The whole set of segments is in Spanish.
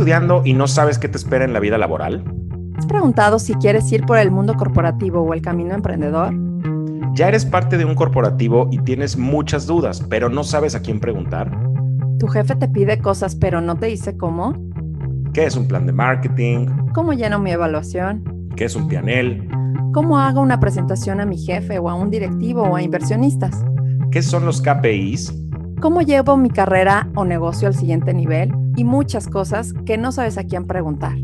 estudiando y no sabes qué te espera en la vida laboral? ¿Has preguntado si quieres ir por el mundo corporativo o el camino emprendedor? ¿Ya eres parte de un corporativo y tienes muchas dudas, pero no sabes a quién preguntar? ¿Tu jefe te pide cosas pero no te dice cómo? ¿Qué es un plan de marketing? ¿Cómo lleno mi evaluación? ¿Qué es un pianel? ¿Cómo hago una presentación a mi jefe o a un directivo o a inversionistas? ¿Qué son los KPIs? ¿Cómo llevo mi carrera o negocio al siguiente nivel? Y muchas cosas que no sabes a quién preguntar.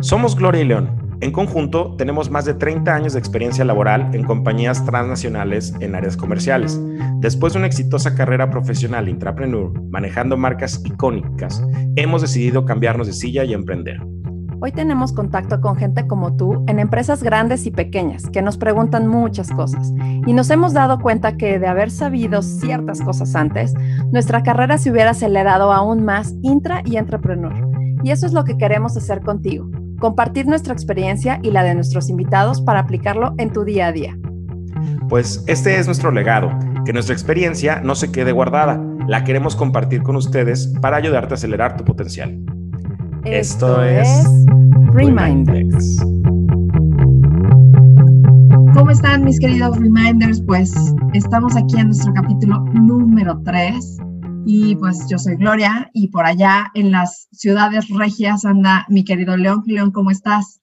Somos Gloria y León. En conjunto, tenemos más de 30 años de experiencia laboral en compañías transnacionales en áreas comerciales. Después de una exitosa carrera profesional intrapreneur, manejando marcas icónicas, hemos decidido cambiarnos de silla y emprender. Hoy tenemos contacto con gente como tú en empresas grandes y pequeñas que nos preguntan muchas cosas y nos hemos dado cuenta que de haber sabido ciertas cosas antes, nuestra carrera se hubiera acelerado aún más intra y entrepreneur. Y eso es lo que queremos hacer contigo, compartir nuestra experiencia y la de nuestros invitados para aplicarlo en tu día a día. Pues este es nuestro legado, que nuestra experiencia no se quede guardada, la queremos compartir con ustedes para ayudarte a acelerar tu potencial. Esto, es Reminders. ¿Cómo están mis queridos Reminders? Pues estamos aquí en nuestro capítulo número 3 y pues yo soy Gloria y por allá en las ciudades regias anda mi querido León. León, ¿cómo estás?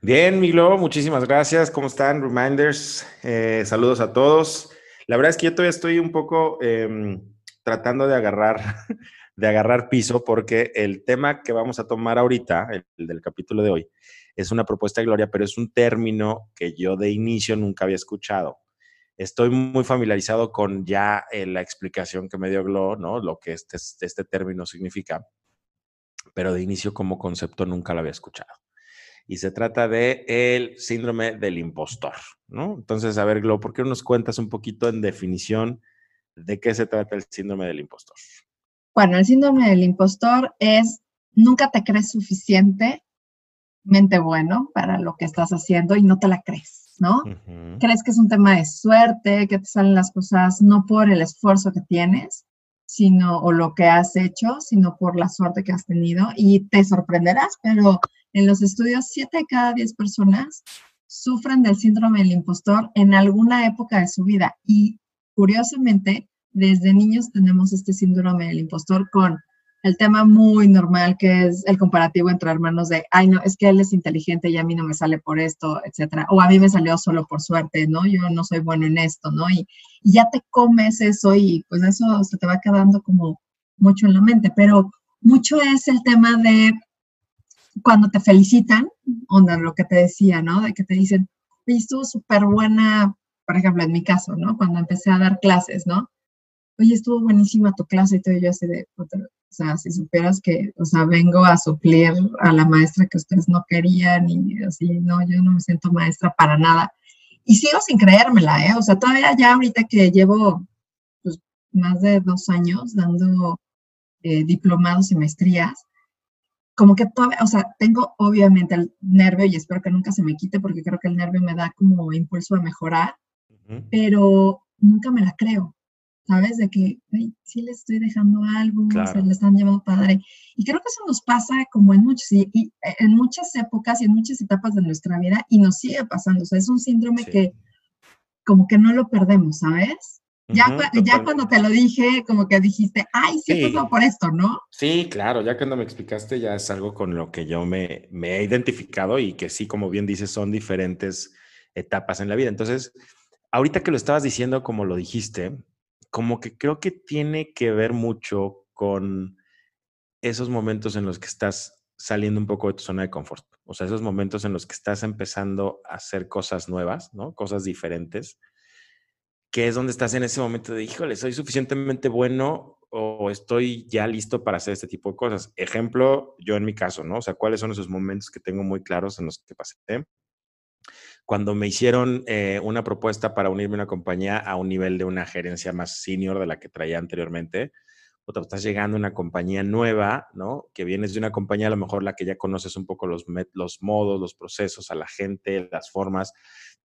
Bien, Miglo, muchísimas gracias. ¿Cómo están, Reminders? Eh, saludos a todos. La verdad es que yo todavía estoy un poco em, tratando de agarrar de agarrar piso porque el tema que vamos a tomar ahorita, el, del capítulo de hoy, es una propuesta de Gloria, pero es un término que yo de inicio nunca había escuchado. Estoy muy familiarizado con ya eh, la explicación que me dio Glo, ¿no? Lo que este, este término significa, pero de inicio como concepto nunca lo había escuchado. Y se trata de el síndrome del impostor, ¿no? Entonces, a ver, Glo, ¿por qué no nos cuentas un poquito en definición de qué se trata el síndrome del impostor? Bueno, el síndrome del impostor es nunca te crees suficientemente bueno para lo que estás haciendo y no te la crees, ¿no? Crees que es un tema de suerte, que te salen las cosas no por el esfuerzo que tienes, sino o lo que has hecho, sino por la suerte que has tenido y te sorprenderás, pero en los estudios 7 de cada 10 personas sufren del síndrome del impostor en alguna época de su vida y curiosamente desde niños tenemos este síndrome del impostor con el tema muy normal que es el comparativo entre hermanos de, ay, no, es que él es inteligente y a mí no me sale por esto, etcétera. O a mí me salió solo por suerte, ¿no? Yo no soy bueno en esto, ¿no? Y, ya te comes eso y pues eso se te va quedando como mucho en la mente. Pero mucho es el tema de cuando te felicitan, onda, lo que te decía, ¿no? De que te dicen, estuvo súper buena, por ejemplo, en mi caso, ¿no? Cuando empecé a dar clases, ¿no? Oye, estuvo buenísima tu clase y todo, yo así de, o sea, si supieras que, o sea, vengo a suplir a la maestra que ustedes no querían y así, no, yo no me siento maestra para nada. Y sigo sin creérmela, ¿eh? O sea, todavía ya ahorita que llevo pues, más de dos años dando eh, diplomados y maestrías, como que todavía, o sea, tengo obviamente el nervio y espero que nunca se me quite porque creo que el nervio me da como impulso a mejorar, pero nunca me la creo. ¿Sabes? De que, sí le estoy dejando algo, se le están llevando padre. Y creo que eso nos pasa como en muchos, y, eh, en muchas épocas y en muchas etapas de nuestra vida, y nos sigue pasando. O sea, es un síndrome que como que no lo perdemos, ¿sabes? Ya, ya cuando te lo dije, como que dijiste, ay, sí, sí. Pues por esto, ¿no? Sí, claro, ya cuando me explicaste ya es algo con lo que yo me, me he identificado y que sí, como bien dices, son diferentes etapas en la vida. Entonces, ahorita que lo estabas diciendo como lo dijiste, como que creo que tiene que ver mucho con esos momentos en los que estás saliendo un poco de tu zona de confort. O sea, esos momentos en los que estás empezando a hacer cosas nuevas, ¿no? Cosas diferentes, que es donde estás en ese momento de, híjole, soy suficientemente bueno o estoy ya listo para hacer este tipo de cosas. Ejemplo, yo en mi caso, ¿no? O sea, ¿cuáles son esos momentos que tengo muy claros en los que pasé? Cuando me hicieron eh, una propuesta para unirme a una compañía a un nivel de una gerencia más senior de la que traía anteriormente, puta, estás llegando a una compañía nueva, ¿no? Que vienes de una compañía a lo mejor la que ya conoces un poco los, los modos, los procesos, a la gente, las formas,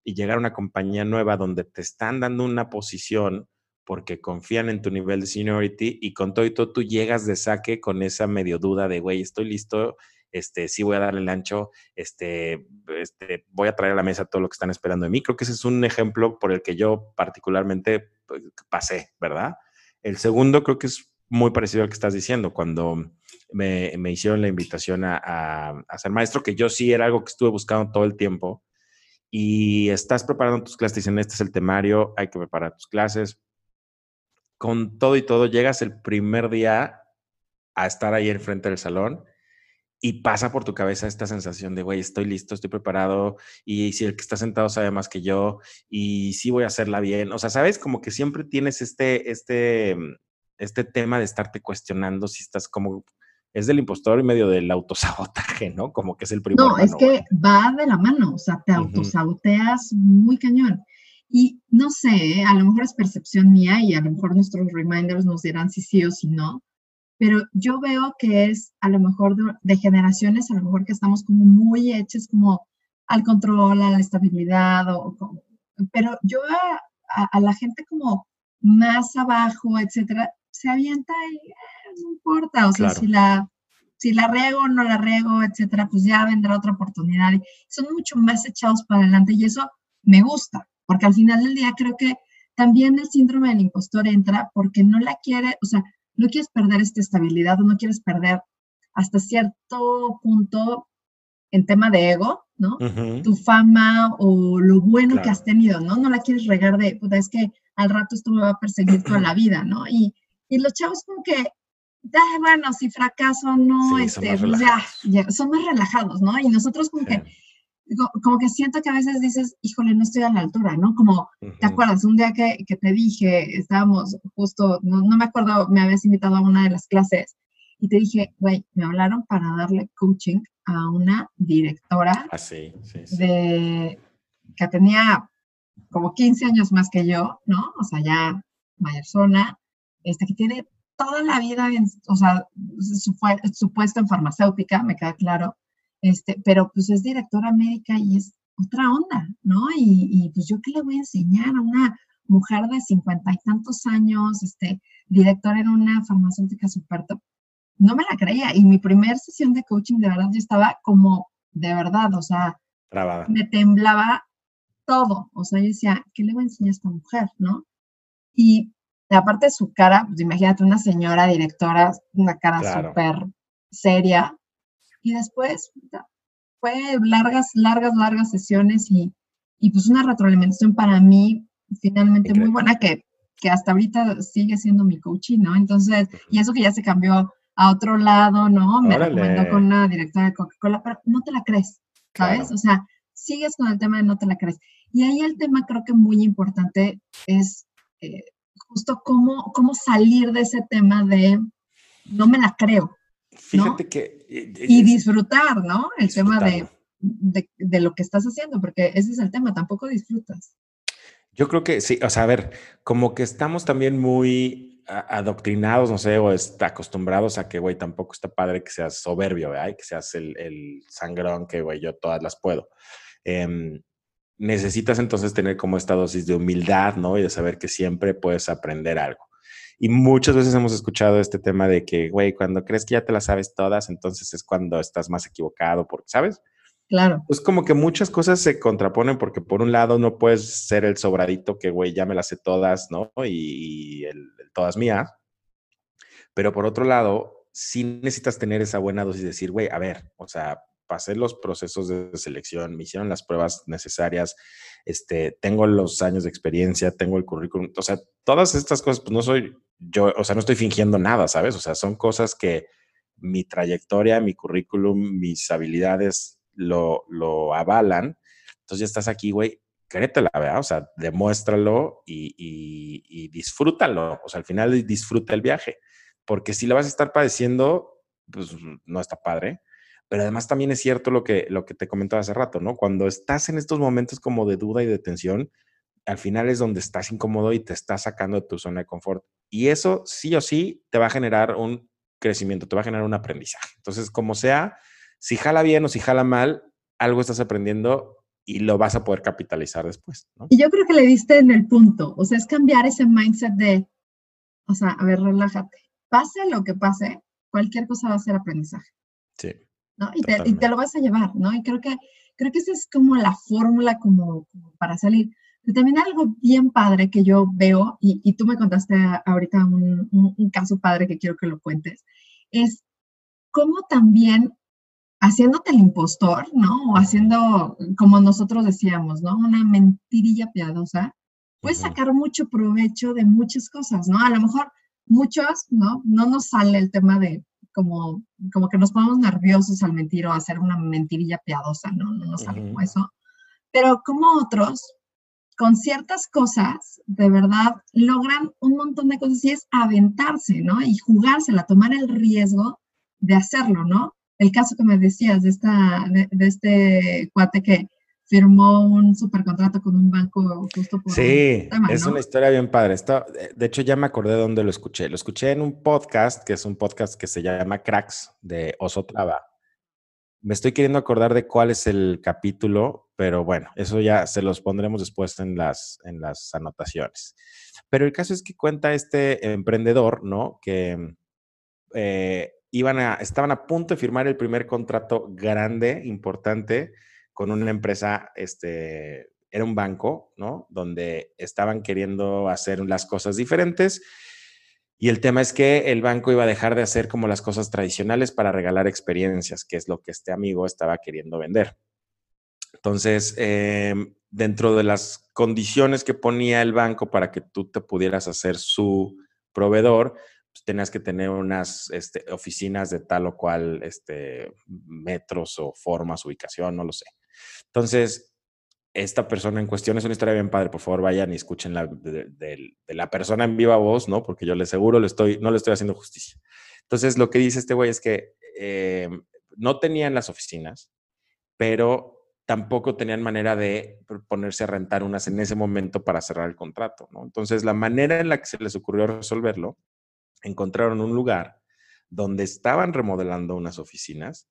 y llegar a una compañía nueva donde te están dando una posición porque confían en tu nivel de seniority y con todo y todo tú llegas de saque con esa medio duda de, güey, estoy listo, este, sí voy a darle el ancho, este, este, voy a traer a la mesa todo lo que están esperando de mí. Creo que ese es un ejemplo por el que yo particularmente pues, pasé, ¿verdad? El segundo creo que es muy parecido al que estás diciendo, cuando me, me hicieron la invitación a, a, ser maestro, que yo sí era algo que estuve buscando todo el tiempo, y estás preparando tus clases, dicen, este es el temario, hay que preparar tus clases. Con todo y todo, llegas el primer día a estar ahí enfrente del salón y pasa por tu cabeza esta sensación de, güey, estoy listo, estoy preparado, y si el que está sentado sabe más que yo, y sí voy a hacerla bien. O sea, sabes, como que siempre tienes este, este, este tema de estarte cuestionando si estás como es del impostor y medio del autosabotaje, ¿no? Como que es el primero. No, es que va de la mano, o sea, te autosaboteas muy cañón. Y no sé, a lo mejor es percepción mía y a lo mejor nuestros reminders nos dirán si sí o si no, pero yo veo que es a lo mejor de, generaciones, a lo mejor que estamos como muy hechos como al control, a la estabilidad, o, pero yo a, a, la gente como más abajo, etcétera, se avienta y no importa, o sea, si la si la riego o no la riego, etcétera, pues ya vendrá otra oportunidad. Son mucho más echados para adelante y eso me gusta, porque al final del día creo que también el síndrome del impostor entra porque no la quiere, o sea, no quieres perder esta estabilidad o no quieres perder hasta cierto punto en tema de ego, ¿no? Tu fama o lo bueno que has tenido, ¿no? No la quieres regar de, puta, es que al rato esto me va a perseguir toda la vida, ¿no? Y, y los chavos como que bueno, si fracaso no, este, pues ya, son más relajados, ¿no? Y nosotros como que, como que siento que a veces dices, híjole, no estoy a la altura, ¿no? Como, ¿te acuerdas? Un día que, que te dije, estábamos justo, no, no, me acuerdo, me habías invitado a una de las clases y te dije, güey, me hablaron para darle coaching a una directora ah, de que tenía como 15 años más que yo, ¿no? O sea, ya mayor zona, este, que tiene toda la vida, o sea, su, su, puesto en farmacéutica, me queda claro, este, pero pues es directora médica y es otra onda, ¿no? Y, y, pues yo qué le voy a enseñar a una mujer de cincuenta y tantos años, este, directora en una farmacéutica super top. No me la creía. Y mi primera sesión de coaching, de verdad, yo estaba como, de verdad, o sea, me temblaba todo. O sea, yo decía, ¿qué le voy a enseñar a esta mujer, no? Y aparte de su cara, pues imagínate una señora directora, una cara súper seria. Y después fue largas, largas, largas sesiones y, y, pues una retroalimentación para mí finalmente muy buena que, que hasta ahorita sigue siendo mi coaching, ¿no? Entonces, y eso que ya se cambió a otro lado, ¿no? Me recomendó con una directora de Coca-Cola, pero no te la crees, ¿sabes? O sea, sigues con el tema de no te la crees. Y ahí el tema creo que muy importante es eh, justo cómo, cómo salir de ese tema de no me la creo. Fíjate que... Eh, y disfrutar, ¿no? El tema de, de, lo que estás haciendo, porque ese es el tema, tampoco disfrutas. Yo creo que sí, o sea, a ver, como que estamos también muy adoctrinados, no sé, o está acostumbrados a que, güey, tampoco está padre que seas soberbio, ¿verdad? que seas el, el sangrón que, güey, yo todas las puedo. Eh, necesitas entonces tener como esta dosis de humildad, ¿no? Y de saber que siempre puedes aprender algo. Y muchas veces hemos escuchado este tema de que, güey, cuando crees que ya te las sabes todas, entonces es cuando estás más equivocado, porque, ¿sabes? Claro. Es como que muchas cosas se contraponen porque por un lado no puedes ser el sobradito que, güey, ya me las sé todas, ¿no? Y, el, todas mías. Pero por otro lado, sí necesitas tener esa buena dosis de decir, güey, a ver, o sea, pasé los procesos de selección, me hicieron las pruebas necesarias, este, tengo los años de experiencia, tengo el currículum, o sea, todas estas cosas, pues no soy yo, o sea, no estoy fingiendo nada, ¿sabes? O sea, son cosas que mi trayectoria, mi currículum, mis habilidades lo, lo avalan. Entonces ya estás aquí, güey, créetela, ¿verdad? O sea, demuéstralo y, y, y disfrútalo. O sea, al final disfruta el viaje. Porque si lo vas a estar padeciendo, pues no está padre. Pero además también es cierto lo que, lo que te comentaba hace rato, ¿no? Cuando estás en estos momentos como de duda y de tensión, al final es donde estás incómodo y te estás sacando de tu zona de confort. Y eso sí o sí te va a generar un crecimiento, te va a generar un aprendizaje. Entonces, como sea, si jala bien o si jala mal, algo estás aprendiendo y lo vas a poder capitalizar después. Y yo creo que le diste en el punto, o sea, es cambiar ese mindset de, o sea, a ver, relájate, pase lo que pase, cualquier cosa va a ser aprendizaje. Sí. ¿No? Y te, y te, lo vas a llevar, ¿no? Y creo que, creo que esa es como la fórmula como, para salir. Pero también algo bien padre que yo veo, y, y tú me contaste ahorita un, un, un caso padre que quiero que lo cuentes, es cómo también haciéndote el impostor, ¿no? O haciendo, como nosotros decíamos, ¿no? Una mentirilla piadosa, puedes sacar mucho provecho de muchas cosas, ¿no? A lo mejor muchos, ¿no? No nos sale el tema de como, como que nos ponemos nerviosos al mentir o hacer una mentirilla piadosa, ¿no? No nos sale como eso. Pero como otros, con ciertas cosas, de verdad, logran un montón de cosas y es aventarse, ¿no? Y jugársela, tomar el riesgo de hacerlo, ¿no? el caso que me decías de, esta, de, este cuate que firmó un supercontrato con un banco justo por Sí, es una historia bien padre. Esto, de hecho, ya me acordé de dónde lo escuché. Lo escuché en un podcast, que es un podcast que se llama Cracks, de Osotrava. Me estoy queriendo acordar de cuál es el capítulo, pero bueno, eso ya se los pondremos después en las, en las anotaciones. Pero el caso es que cuenta este emprendedor, ¿no? Que eh, iban a, estaban a punto de firmar el primer contrato grande, importante, con una empresa, este, era un banco, ¿no? Donde estaban queriendo hacer las cosas diferentes. Y el tema es que el banco iba a dejar de hacer como las cosas tradicionales para regalar experiencias, que es lo que este amigo estaba queriendo vender. Entonces, em, dentro de las condiciones que ponía el banco para que tú te pudieras hacer su proveedor, pues, tenías que tener unas este, oficinas de tal o cual este, metros o formas, ubicación, no lo sé. Entonces, esta persona en cuestión es una historia bien padre. Por favor, vayan y escuchen la, de, la persona en viva voz, ¿no? Porque yo le seguro le estoy, no le estoy haciendo justicia. Entonces, lo que dice este güey es que eh, no tenían las oficinas, pero tampoco tenían manera de ponerse a rentar unas en ese momento para cerrar el contrato, ¿no? Entonces, la manera en la que se les ocurrió resolverlo encontraron un lugar donde estaban remodelando unas oficinas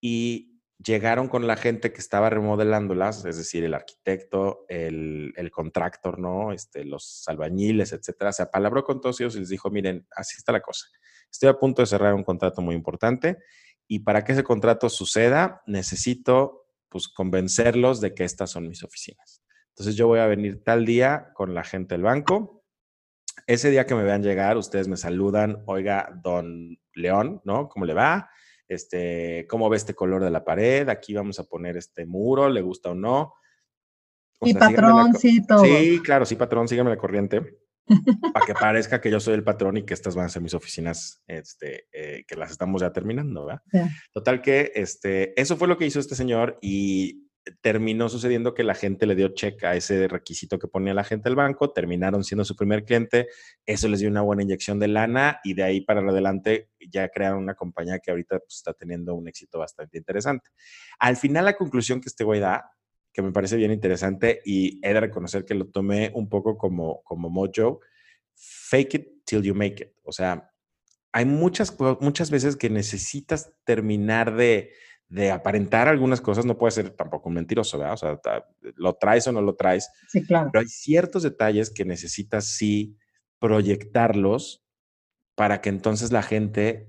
y llegaron con la gente que estaba remodelándolas, es decir, el arquitecto, el, el contractor, ¿no? Este, los albañiles, etcétera. Se apalabró con todos ellos y les dijo, miren, así está la cosa. Estoy a punto de cerrar un contrato muy importante y para que ese contrato suceda, necesito pues convencerlos de que estas son mis oficinas. Entonces yo voy a venir tal día con la gente del banco, ese día que me vean llegar, ustedes me saludan, oiga, don León, ¿no? ¿Cómo le va? Este, ¿cómo ve este color de la pared? Aquí vamos a poner este muro, ¿le gusta o no? y patrón, sí, todo. Sí, claro, sí, patrón, síganme la corriente. para que parezca que yo soy el patrón y que estas van a ser mis oficinas, este, eh, que las estamos ya terminando, ¿verdad? Total que, este, eso fue lo que hizo este señor y terminó sucediendo que la gente le dio check a ese requisito que ponía la gente del banco, terminaron siendo su primer cliente, eso les dio una buena inyección de lana y de ahí para adelante ya crearon una compañía que ahorita pues, está teniendo un éxito bastante interesante. Al final la conclusión que este güey da, que me parece bien interesante y he de reconocer que lo tomé un poco como, como mojo, fake it till you make it. O sea, hay muchas, muchas veces que necesitas terminar de de aparentar algunas cosas no puede ser tampoco un mentiroso, ¿verdad? O sea, lo traes o no lo traes. Sí, claro. Pero hay ciertos detalles que necesitas sí proyectarlos para que entonces la gente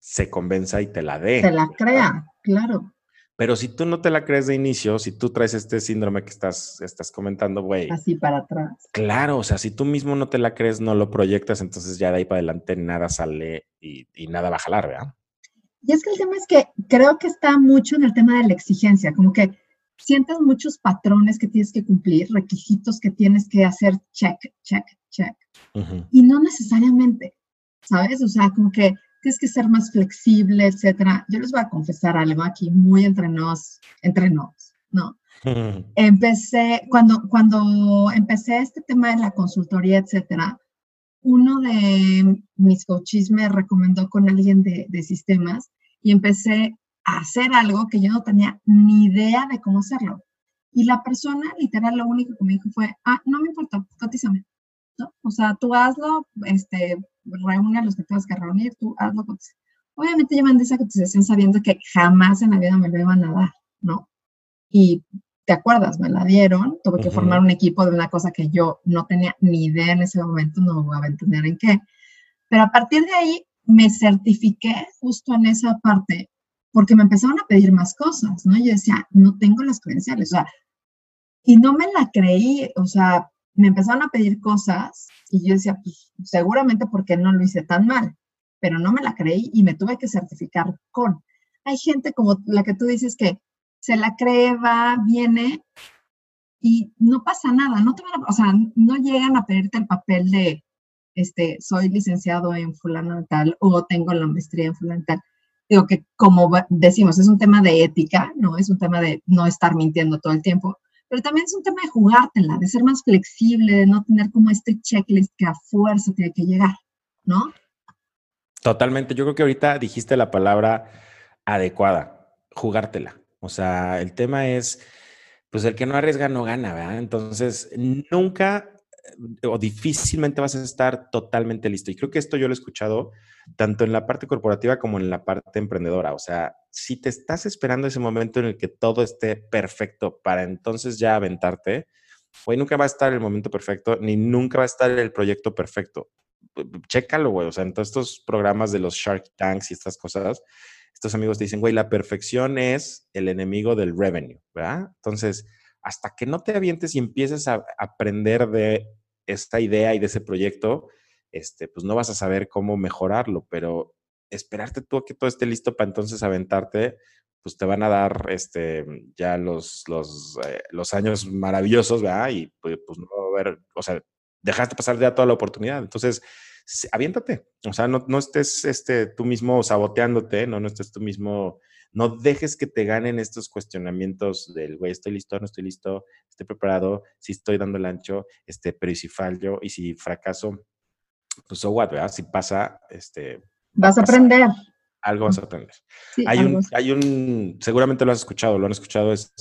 se convenza y te la dé. Te la crea, claro. Pero si tú no te la crees de inicio, si tú traes este síndrome que estás, estás comentando, güey. Así para atrás. Claro, o sea, si tú mismo no te la crees, no lo proyectas, entonces ya de ahí para adelante nada sale y, y nada va a jalar, ¿verdad? Y es que el tema es que creo que está mucho en el tema de la exigencia, como que sientes muchos patrones que tienes que cumplir, requisitos que tienes que hacer check, check, check. Y no necesariamente, ¿sabes? O sea, como que tienes que ser más flexible, etcétera. Yo les voy a confesar algo aquí muy entre nos, entre nos, ¿no? Empecé, cuando, cuando empecé este tema de la consultoría, etcétera, uno de mis coaches me recomendó con alguien de, sistemas y empecé a hacer algo que yo no tenía ni idea de cómo hacerlo. Y la persona, literal, lo único que me dijo fue, ah, no me importa, cotízame. ¿No? O sea, tú hazlo, este, reúne a los que tengas que reunir, tú hazlo, cotízame. Obviamente yo mandé esa cotización sabiendo que jamás en la vida me lo iban a dar, ¿no? Y ¿te acuerdas? Me la dieron, tuve que formar un equipo de una cosa que yo no tenía ni idea en ese momento, no voy a entender en qué. Pero a partir de ahí me certifiqué justo en esa parte porque me empezaron a pedir más cosas, ¿no? Yo decía, no tengo las credenciales, o sea, y no me la creí, o sea, me empezaron a pedir cosas y yo decía, pues seguramente porque no lo hice tan mal, pero no me la creí y me tuve que certificar con. Hay gente como la que tú dices que se la cree, va, viene y no pasa nada, no te van a, o sea, no llegan a pedirte el papel de, este, soy licenciado en fulano tal o tengo la maestría en fulano tal. Digo que como decimos, es un tema de ética, ¿no? Es un tema de no estar mintiendo todo el tiempo, pero también es un tema de jugártela, de ser más flexible, de no tener como este checklist que a fuerza tiene que llegar, ¿no? Totalmente. Yo creo que ahorita dijiste la palabra adecuada, jugártela. O sea, el tema es, pues el que no arriesga no gana, ¿verdad? Entonces, nunca eh, o difícilmente vas a estar totalmente listo. Y creo que esto yo lo he escuchado tanto en la parte corporativa como en la parte emprendedora. O sea, si te estás esperando ese momento en el que todo esté perfecto para entonces ya aventarte, hoy nunca va a estar el momento perfecto, ni nunca va a estar el proyecto perfecto. Chécalo, güey. O sea, en todos estos programas de los Shark Tanks y estas cosas, estos amigos te dicen, güey, la perfección es el enemigo del revenue, ¿verdad? Entonces, hasta que no te avientes y empieces a aprender de esta idea y de ese proyecto, este, pues no vas a saber cómo mejorarlo, pero esperarte tú a que todo esté listo para entonces aventarte, pues te van a dar este, ya los, los, eh, los años maravillosos, ¿verdad? Y pues, pues no va a haber, o sea, dejaste pasar ya toda la oportunidad. Entonces, aviéntate. O sea, no, no estés este, tú mismo saboteándote, ¿no? No estés tú mismo, no dejes que te ganen estos cuestionamientos del, güey, estoy listo, no estoy listo, estoy preparado, si estoy dando el ancho, este, pero y si fallo y si fracaso, pues so what, ¿verdad? Si pasa, este... Vas a aprender. Algo vas a aprender. hay, un, hay un, seguramente lo has escuchado, lo han escuchado, es,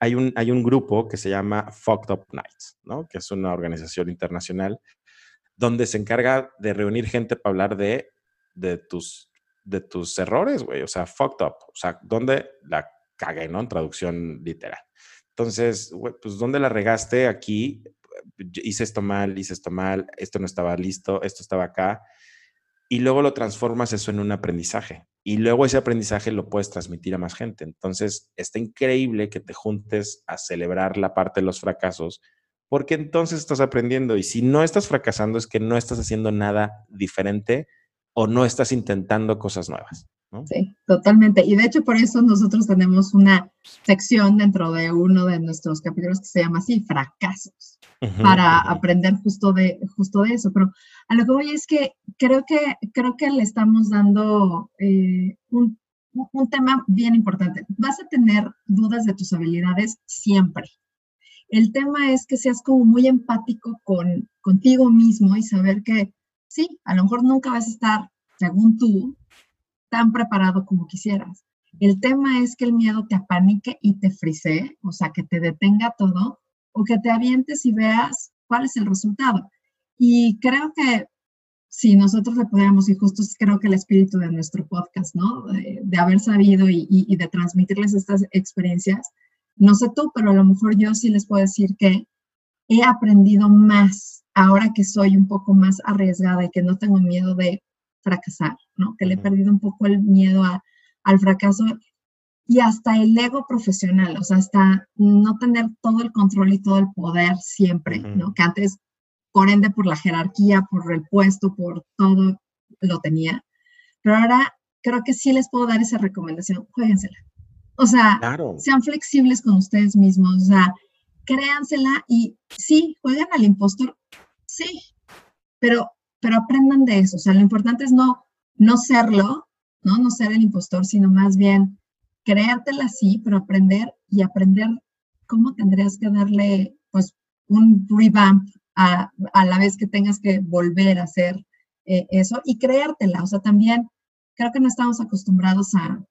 hay un, hay un grupo que se llama Fucked Up Nights, ¿no? Que es una organización internacional donde se encarga de reunir gente para hablar de, de, tus, de tus errores, güey. O sea, fucked up. O sea, donde la cagué, ¿no? En traducción literal. Entonces, güey, pues, ¿dónde la regaste aquí? Hice esto mal, hice esto mal, esto no estaba listo, esto estaba acá. Y luego lo transformas eso en un aprendizaje. Y luego ese aprendizaje lo puedes transmitir a más gente. Entonces, está increíble que te juntes a celebrar la parte de los fracasos porque entonces estás aprendiendo y si no estás fracasando es que no estás haciendo nada diferente o no estás intentando cosas nuevas. Sí, totalmente. Y de hecho por eso nosotros tenemos una sección dentro de uno de nuestros capítulos que se llama así, fracasos, para aprender justo de, justo de eso. Pero a lo que voy es que creo que, creo que le estamos dando eh, un, un tema bien importante. Vas a tener dudas de tus habilidades siempre. El tema es que seas como muy empático con contigo mismo y saber que sí, a lo mejor nunca vas a estar, según tú, tan preparado como quisieras. El tema es que el miedo te apanique y te frisee, o sea, que te detenga todo, o que te avientes y veas cuál es el resultado. Y creo que si nosotros le pudiéramos, y justo creo que el espíritu de nuestro podcast, ¿no? De, haber sabido y, y, de transmitirles estas experiencias, no sé tú, pero a lo mejor yo sí les puedo decir que he aprendido más ahora que soy un poco más arriesgada y que no tengo miedo de fracasar, ¿no? Que le he perdido un poco el miedo al fracaso y hasta el ego profesional, o sea, hasta no tener todo el control y todo el poder siempre, ¿no? Que antes, por ende, por la jerarquía, por el puesto, por todo, lo tenía. Pero ahora creo que sí les puedo dar esa recomendación, jueguensela. O sea, sean flexibles con ustedes mismos, o sea, créansela y sí, jueguen al impostor, sí, pero, pero aprendan de eso. O sea, lo importante es no, no serlo, ¿no? No ser el impostor, sino más bien creértela sí, pero aprender y aprender cómo tendrías que darle, pues, un revamp a, a la vez que tengas que volver a hacer eh, eso y creértela. O sea, también creo que no estamos acostumbrados a,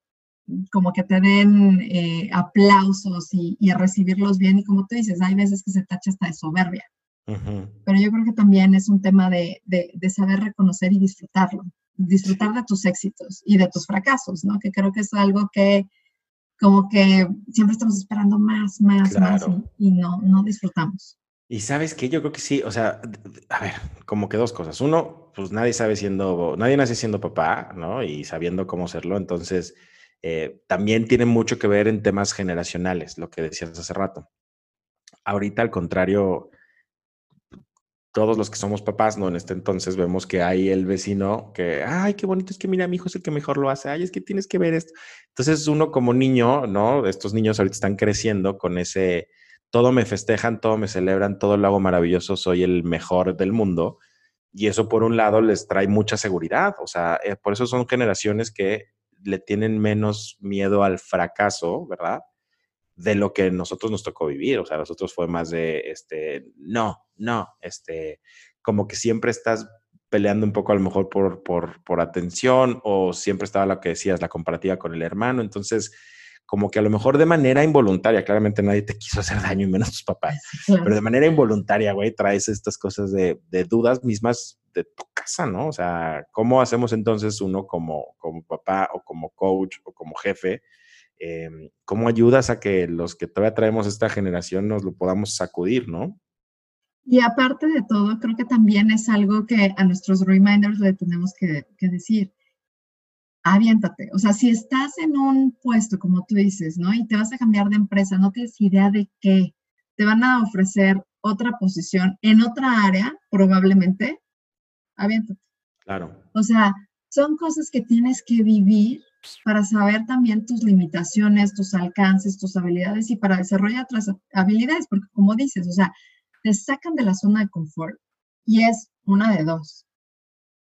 como que te den eh, aplausos y, y, recibirlos bien. Y como tú dices, hay veces que se tacha hasta de soberbia. Pero yo creo que también es un tema de, de, de, saber reconocer y disfrutarlo, disfrutar de tus éxitos y de tus fracasos, ¿no? Que creo que es algo que como que siempre estamos esperando más, más, más y, no, no disfrutamos. Y sabes que yo creo que sí, o sea, a ver, como que dos cosas. Uno, pues nadie sabe siendo, nadie nace siendo papá, ¿no? Y sabiendo cómo serlo. Entonces, eh, también tiene mucho que ver en temas generacionales, lo que decías hace rato. Ahorita, al contrario, todos los que somos papás, ¿no? En este entonces vemos que hay el vecino que, ay, qué bonito, es que mira, mi hijo es el que mejor lo hace, ay, es que tienes que ver esto. Entonces, uno como niño, ¿no? Estos niños ahorita están creciendo con ese todo me festejan, todo me celebran, todo lo hago maravilloso, soy el mejor del mundo. Y eso por un lado les trae mucha seguridad, o sea, eh, por eso son generaciones que le tienen menos miedo al fracaso, ¿verdad? De lo que nosotros nos tocó vivir, o sea, nosotros fue más de, este, no, no, este, como que siempre estás peleando un poco a lo mejor por, por, por atención o siempre estaba lo que decías, la comparativa con el hermano, entonces como que a lo mejor de manera involuntaria, claramente nadie te quiso hacer daño y menos tus papás, pero de manera involuntaria, güey, traes estas cosas de, dudas mismas de tu casa, ¿no? O sea, ¿cómo hacemos entonces uno como, como papá o como coach o como jefe? Em, ¿Cómo ayudas a que los que todavía traemos esta generación nos lo podamos sacudir, ¿no? Y aparte de todo, creo que también es algo que a nuestros reminders le tenemos que, que decir aviéntate. O sea, si estás en un puesto, como tú dices, ¿no? Y te vas a cambiar de empresa, no tienes idea de qué, te van a ofrecer otra posición en otra área, probablemente, aviéntate. Claro. O sea, son cosas que tienes que vivir para saber también tus limitaciones, tus alcances, tus habilidades y para desarrollar otras habilidades, porque como dices, o sea, te sacan de la zona de confort y es una de dos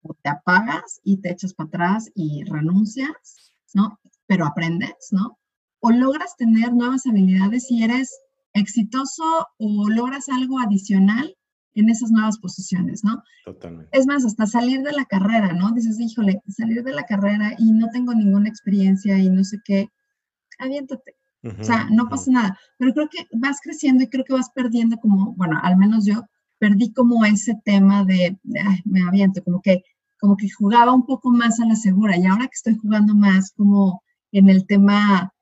o te apagas y te echas para atrás y renuncias, ¿no? Pero aprendes, ¿no? O logras tener nuevas habilidades y eres exitoso o logras algo adicional en esas nuevas posiciones, ¿no? Totalmente. Es más, hasta salir de la carrera, ¿no? Dices, híjole, salir de la carrera y no tengo ninguna experiencia y no sé qué, aviéntate. o sea, no pasa nada. Pero creo que vas creciendo y creo que vas perdiendo como, bueno, al menos yo perdí como ese tema de, ay, me aviento, como que como que jugaba un poco más a la segura y ahora que estoy jugando más como en el tema,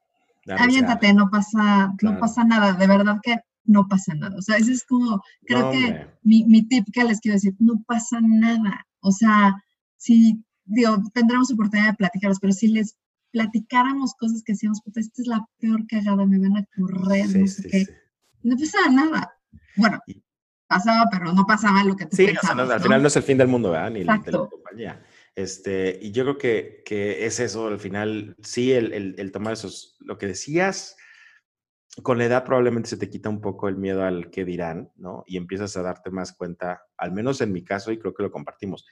aviéntate, no pasa, no pasa nada, de verdad que no pasa nada. O sea, ese es como, creo que mi, mi, tip que les quiero decir, no pasa nada. O sea, si, digo, tendremos oportunidad de platicarlos, pero si les platicáramos cosas que decíamos, puta, esta es la peor cagada, me van a correr, no sé qué. No pasa nada. Bueno, pasaba, pero no pasaba lo que tú sí, al final no es el fin del mundo, ¿verdad? Ni la compañía. Este, y yo creo que, que es eso, al final, sí, el, el, el, tomar esos, lo que decías, con la edad probablemente se te quita un poco el miedo al que dirán, ¿no? Y empiezas a darte más cuenta, al menos en mi caso, y creo que lo compartimos.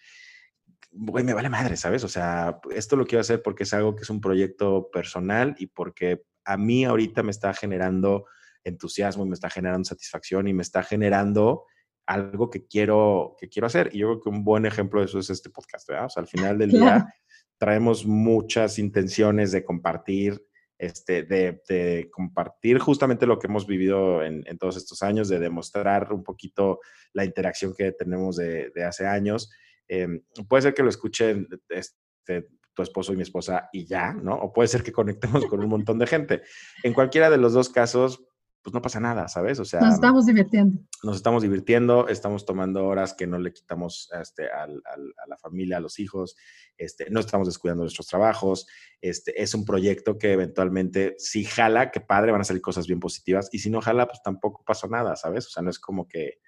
Güey, me vale madre, ¿sabes? O sea, esto lo quiero hacer porque es algo que es un proyecto personal y porque a mí ahorita me está generando entusiasmo y me está generando satisfacción y me está generando algo que quiero, que quiero hacer. Y yo creo que un buen ejemplo de eso es este podcast, ¿verdad? O sea, al final del día traemos muchas intenciones de compartir, este, de, compartir justamente lo que hemos vivido en, todos estos años, de demostrar un poquito la interacción que tenemos de, hace años. Em, puede ser que lo escuchen este, tu esposo y mi esposa y ya, ¿no? O puede ser que conectemos con un montón de gente. En cualquiera de los dos casos, pues no pasa nada, ¿sabes? O sea, nos estamos divirtiendo. Nos estamos divirtiendo, estamos tomando horas que no le quitamos este, a la familia, a los hijos, este, no estamos descuidando nuestros trabajos, este, es un proyecto que eventualmente si jala, qué padre, van a salir cosas bien positivas, y si no jala, pues tampoco pasó nada, ¿sabes? O sea, no es como que,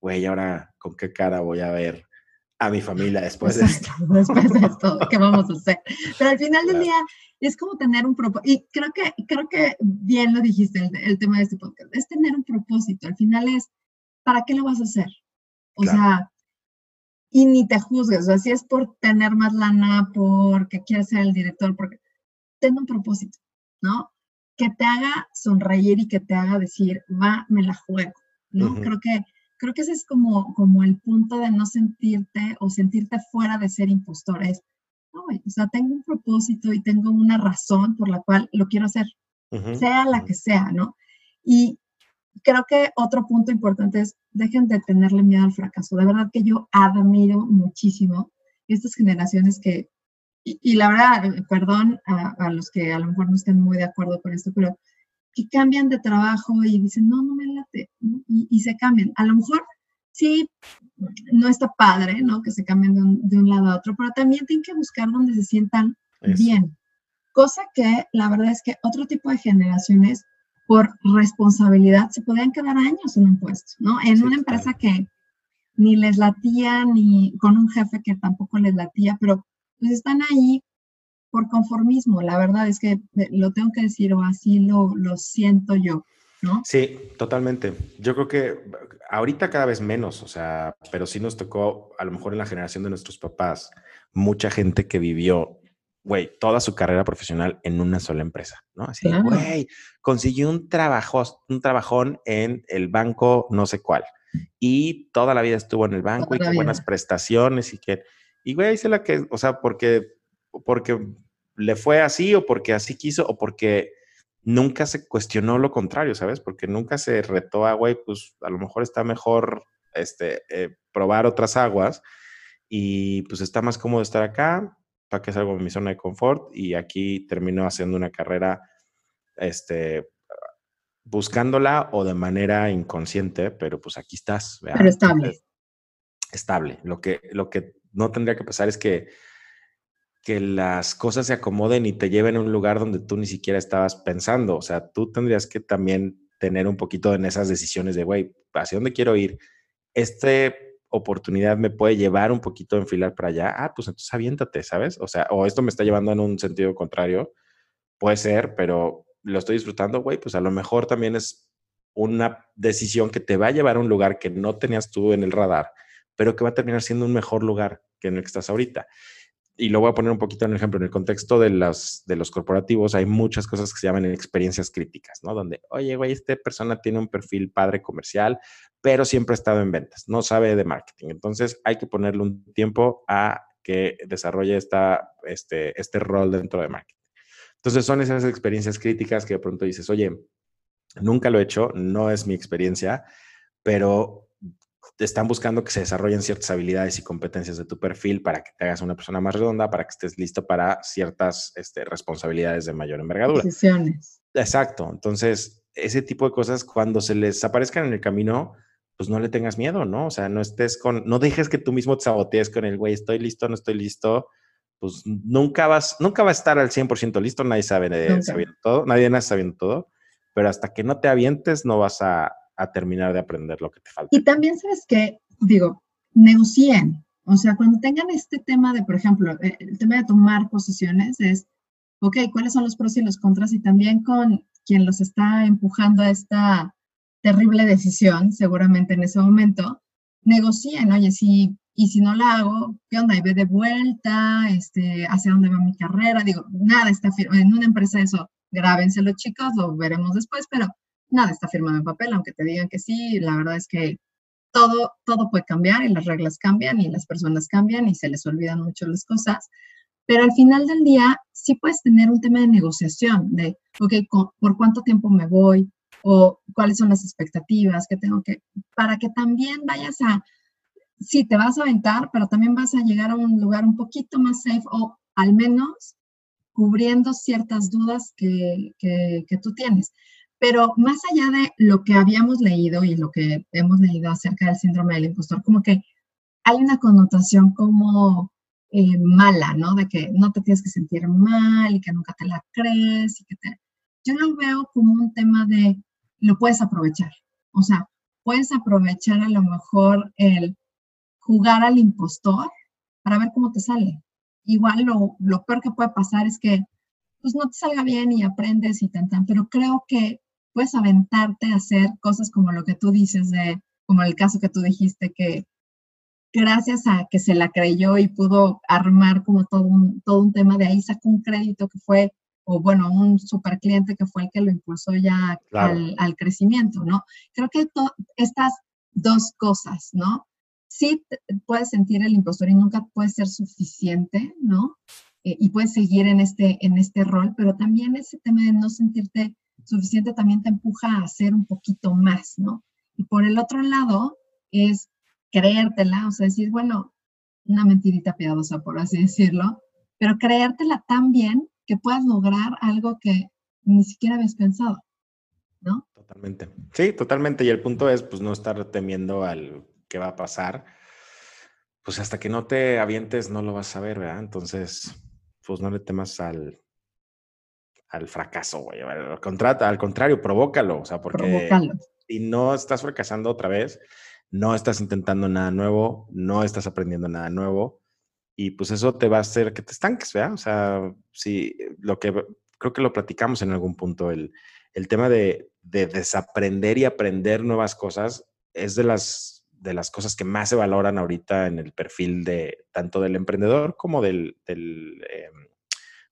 güey, ahora con qué cara voy a ver a mi familia después de esto. Después de esto, ¿qué vamos a hacer? Pero al final del día es como tener un propósito, y creo que, creo que bien lo dijiste, el, tema de este podcast, es tener un propósito. Al final es, ¿para qué lo vas a hacer? O sea, y ni te juzgues, o sea, si es por tener más lana, porque quieres ser el director, porque ten un propósito, ¿no? Que te haga sonreír y que te haga decir, va, me la juego, ¿no? Creo que creo que ese es como, como el punto de no sentirte o sentirte fuera de ser impostor. Es, o sea, tengo un propósito y tengo una razón por la cual lo quiero hacer, sea la que sea, ¿no? Y creo que otro punto importante es, dejen de tenerle miedo al fracaso. De verdad que yo admiro muchísimo estas generaciones que y, la verdad, perdón a, los que a lo mejor no estén muy de acuerdo con esto, pero que cambian de trabajo y dicen, no, no me late, y, se cambian. A lo mejor sí, no está padre, ¿no? Que se cambien de un, lado a otro, pero también tienen que buscar donde se sientan bien. Cosa que la verdad es que otro tipo de generaciones, por responsabilidad, se podían quedar años en un puesto, ¿no? En una empresa que ni les latía, ni con un jefe que tampoco les latía, pero pues están ahí por conformismo. La verdad es que lo tengo que decir o así lo, lo siento yo. ¿No? Sí, totalmente. Yo creo que ahorita cada vez menos, o sea, pero sí nos tocó, a lo mejor en la generación de nuestros papás, mucha gente que vivió, güey, toda su carrera profesional en una sola empresa, ¿no? Así, güey, consiguió un trabajo, un trabajón en el banco no sé cuál y toda la vida estuvo en el banco y qué buenas prestaciones y que, y güey, se la que, o sea, porque, porque le fue así o porque así quiso o porque nunca se cuestionó lo contrario, ¿sabes? Porque nunca se retó a, güey, pues a lo mejor está mejor este, eh, probar otras aguas y pues está más cómodo estar acá, para que salgo de mi zona de confort y aquí terminó haciendo una carrera, este, buscándola o de manera inconsciente, pero pues aquí estás. Pero estable. estable. Lo que, lo que no tendría que pasar es que que las cosas se acomoden y te lleven a un lugar donde tú ni siquiera estabas pensando. O sea, tú tendrías que también tener un poquito en esas decisiones de, güey, ¿hacia dónde quiero ir? Esta oportunidad me puede llevar un poquito a enfilar para allá. Ah, pues entonces aviéntate, ¿sabes? O sea, o esto me está llevando en un sentido contrario. Puede ser, pero lo estoy disfrutando, güey, pues a lo mejor también es una decisión que te va a llevar a un lugar que no tenías tú en el radar, pero que va a terminar siendo un mejor lugar que en el que estás ahorita y lo voy a poner un poquito en el ejemplo, en el contexto de los, de los corporativos hay muchas cosas que se llaman experiencias críticas, ¿no? Donde, oye, güey, esta persona tiene un perfil padre comercial, pero siempre ha estado en ventas, no sabe de marketing. Entonces hay que ponerle un tiempo a que desarrolle esta, este, este rol dentro de marketing. Entonces son esas experiencias críticas que de pronto dices, oye, nunca lo he hecho, no es mi experiencia, pero están buscando que se desarrollen ciertas habilidades y competencias de tu perfil para que te hagas una persona más redonda, para que estés listo para ciertas este, responsabilidades de mayor envergadura. Decisiones. Exacto. Entonces, ese tipo de cosas, cuando se les aparezcan en el camino, pues no le tengas miedo, ¿no? O sea, no estés con, no dejes que tú mismo te sabotees con el, güey, estoy listo, no estoy listo. Pues nunca vas, nunca va a estar al 100% listo, nadie sabe de, sabiendo todo, nadie nace sabiendo todo, pero hasta que no te avientes no vas a, a terminar de aprender lo que te falta. Y también sabes que, digo, negocien. O sea, cuando tengan este tema de, por ejemplo, eh, el tema de tomar posiciones es, ok, ¿cuáles son los pros y los contras? Y también con quien los está empujando a esta terrible decisión, seguramente en ese momento, negocien, oye, si, y si no la hago, ¿qué onda? Y ve de vuelta, este, hacia dónde va mi carrera, digo, nada está en una empresa eso, grábenselo chicos, lo veremos después, pero nada está firmado en papel, aunque te digan que sí, la verdad es que todo, todo puede cambiar y las reglas cambian y las personas cambian y se les olvidan mucho las cosas. Pero al final del día sí puedes tener un tema de negociación, de, ok, ¿por cuánto tiempo me voy? O cuáles son las expectativas que tengo que, para que también vayas a, sí, te vas a aventar, pero también vas a llegar a un lugar un poquito más safe o al menos cubriendo ciertas dudas que, que, que tú tienes. Pero más allá de lo que habíamos leído y lo que hemos leído acerca del síndrome del impostor, como que hay una connotación como eh, mala, ¿no? De que no te tienes que sentir mal y que nunca te la crees y que te... Yo lo veo como un tema de lo puedes aprovechar. O sea, puedes aprovechar a lo mejor el jugar al impostor para ver cómo te sale. Igual lo, lo peor que puede pasar es que pues no te salga bien y aprendes y tan, pero creo que puedes aventarte a hacer cosas como lo que tú dices, de, como el caso que tú dijiste, que gracias a que se la creyó y pudo armar como todo un, todo un tema, de ahí sacó un crédito que fue, o bueno, un super cliente que fue el que lo impulsó ya al, al, crecimiento, ¿no? Creo que estas dos cosas, ¿no? Sí puedes sentir el impostor y nunca puede ser suficiente, ¿no? Eh, y puedes seguir en este, en este rol, pero también ese tema de no sentirte suficiente también te empuja a hacer un poquito más, ¿no? Y por el otro lado es creértela, o sea, decir, bueno, una mentirita piadosa, por así decirlo, pero creértela tan bien que puedas lograr algo que ni siquiera habías pensado, ¿no? Totalmente. Sí, totalmente. Y el punto es, pues, no estar temiendo al que va a pasar. Pues hasta que no te avientes, no lo vas a ver, ¿verdad? Entonces, pues no le temas al, al fracaso, güey. Al, al contrario, provócalo. O sea, porque si no estás fracasando otra vez, no estás intentando nada nuevo, no estás aprendiendo nada nuevo. Y pues eso te va a hacer que te estanques, ¿verdad? O sea, si lo que creo que lo platicamos en algún punto, el, el tema de, de, desaprender y aprender nuevas cosas es de las, de las cosas que más se valoran ahorita en el perfil de tanto del emprendedor como del, del em,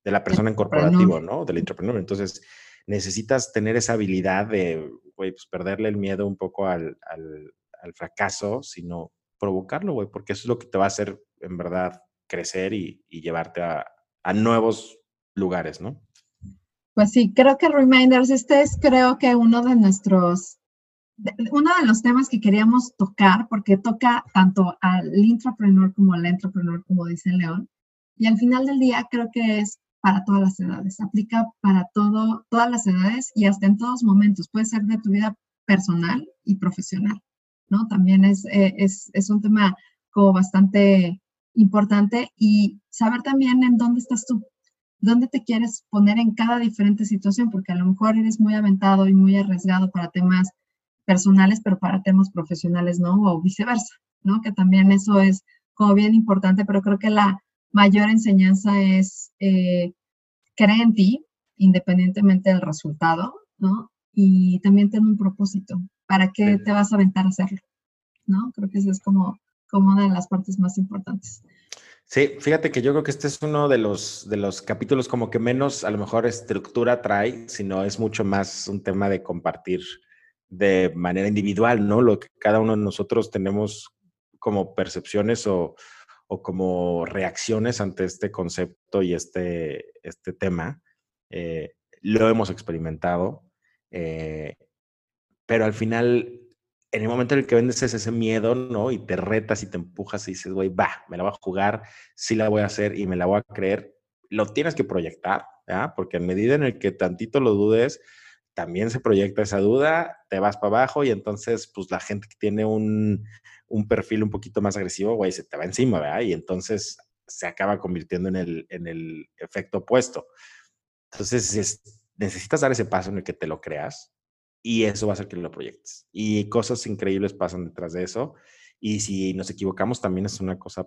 de la persona en corporativo, ¿no? Del entrepreneur. Entonces, necesitas tener esa habilidad de, güey, pues perderle el miedo un poco al, al, al fracaso, sino provocarlo, güey, porque eso es lo que te va a hacer, en verdad, crecer y, y llevarte a, a, nuevos lugares, ¿no? Pues sí, creo que Reminders, este es creo que uno de nuestros, uno de los temas que queríamos tocar, porque toca tanto al intrapreneur como al entrepreneur, como dice León, y al final del día creo que es para todas las edades, aplica para todo, todas las edades y hasta en todos momentos. Puede ser de tu vida personal y profesional, ¿no? También es, eh, es, es un tema como bastante importante y saber también en dónde estás tú, dónde te quieres poner en cada diferente situación, porque a lo mejor eres muy aventado y muy arriesgado para temas personales, pero para temas profesionales no, o viceversa, ¿no? Que también eso es como bien importante, pero creo que la mayor enseñanza es eh, creer en ti, independientemente del resultado, ¿no? Y también tener un propósito. ¿Para qué te vas a aventar a hacerlo? ¿No? Creo que esa es como, como una de las partes más importantes. Sí, fíjate que yo creo que este es uno de los, de los capítulos como que menos a lo mejor estructura trae, sino es mucho más un tema de compartir de manera individual, ¿no? Lo que cada uno de nosotros tenemos como percepciones o, o como reacciones ante este concepto y este, este tema. Eh, lo hemos experimentado, eh, pero al final, en el momento en el que vendes ese miedo, ¿no? Y te retas y te empujas y dices, güey, va, me la voy a jugar, sí la voy a hacer y me la voy a creer, lo tienes que proyectar. Porque en medida en el que tantito lo dudes, también se proyecta esa duda, te vas para abajo y entonces, pues la gente que tiene un, un perfil un poquito más agresivo, güey, se te va encima, ¿verdad? Y entonces se acaba convirtiendo en el, en el efecto opuesto. Entonces, necesitas dar ese paso en el que te lo creas y eso va a hacer que lo proyectes. Y cosas increíbles pasan detrás de eso. Y si nos equivocamos, también es una cosa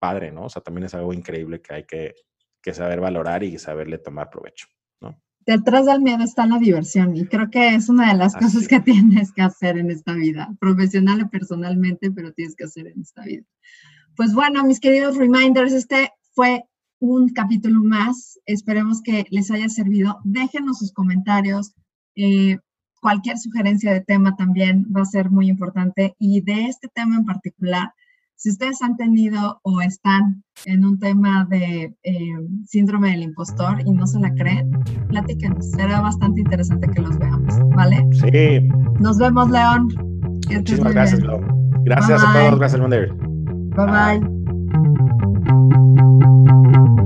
padre, ¿no? O sea, también es algo increíble que hay que, que saber valorar y saberle tomar provecho, ¿no? Detrás del miedo está la diversión y creo que es una de las cosas que tienes que hacer en esta vida, profesional o personalmente, pero tienes que hacer en esta vida. Pues bueno, mis queridos reminders, este fue un capítulo más. Esperemos que les haya servido. Déjenos sus comentarios. Eh, cualquier sugerencia de tema también va a ser muy importante. Y de este tema en particular, si ustedes han tenido o están en un tema de eh, síndrome del impostor y no se la creen, platíquenos. Será bastante interesante que los veamos, ¿vale? Sí. Nos vemos, León. Muchísimas gracias, León. Gracias a todos. Gracias, Bye bye. bye.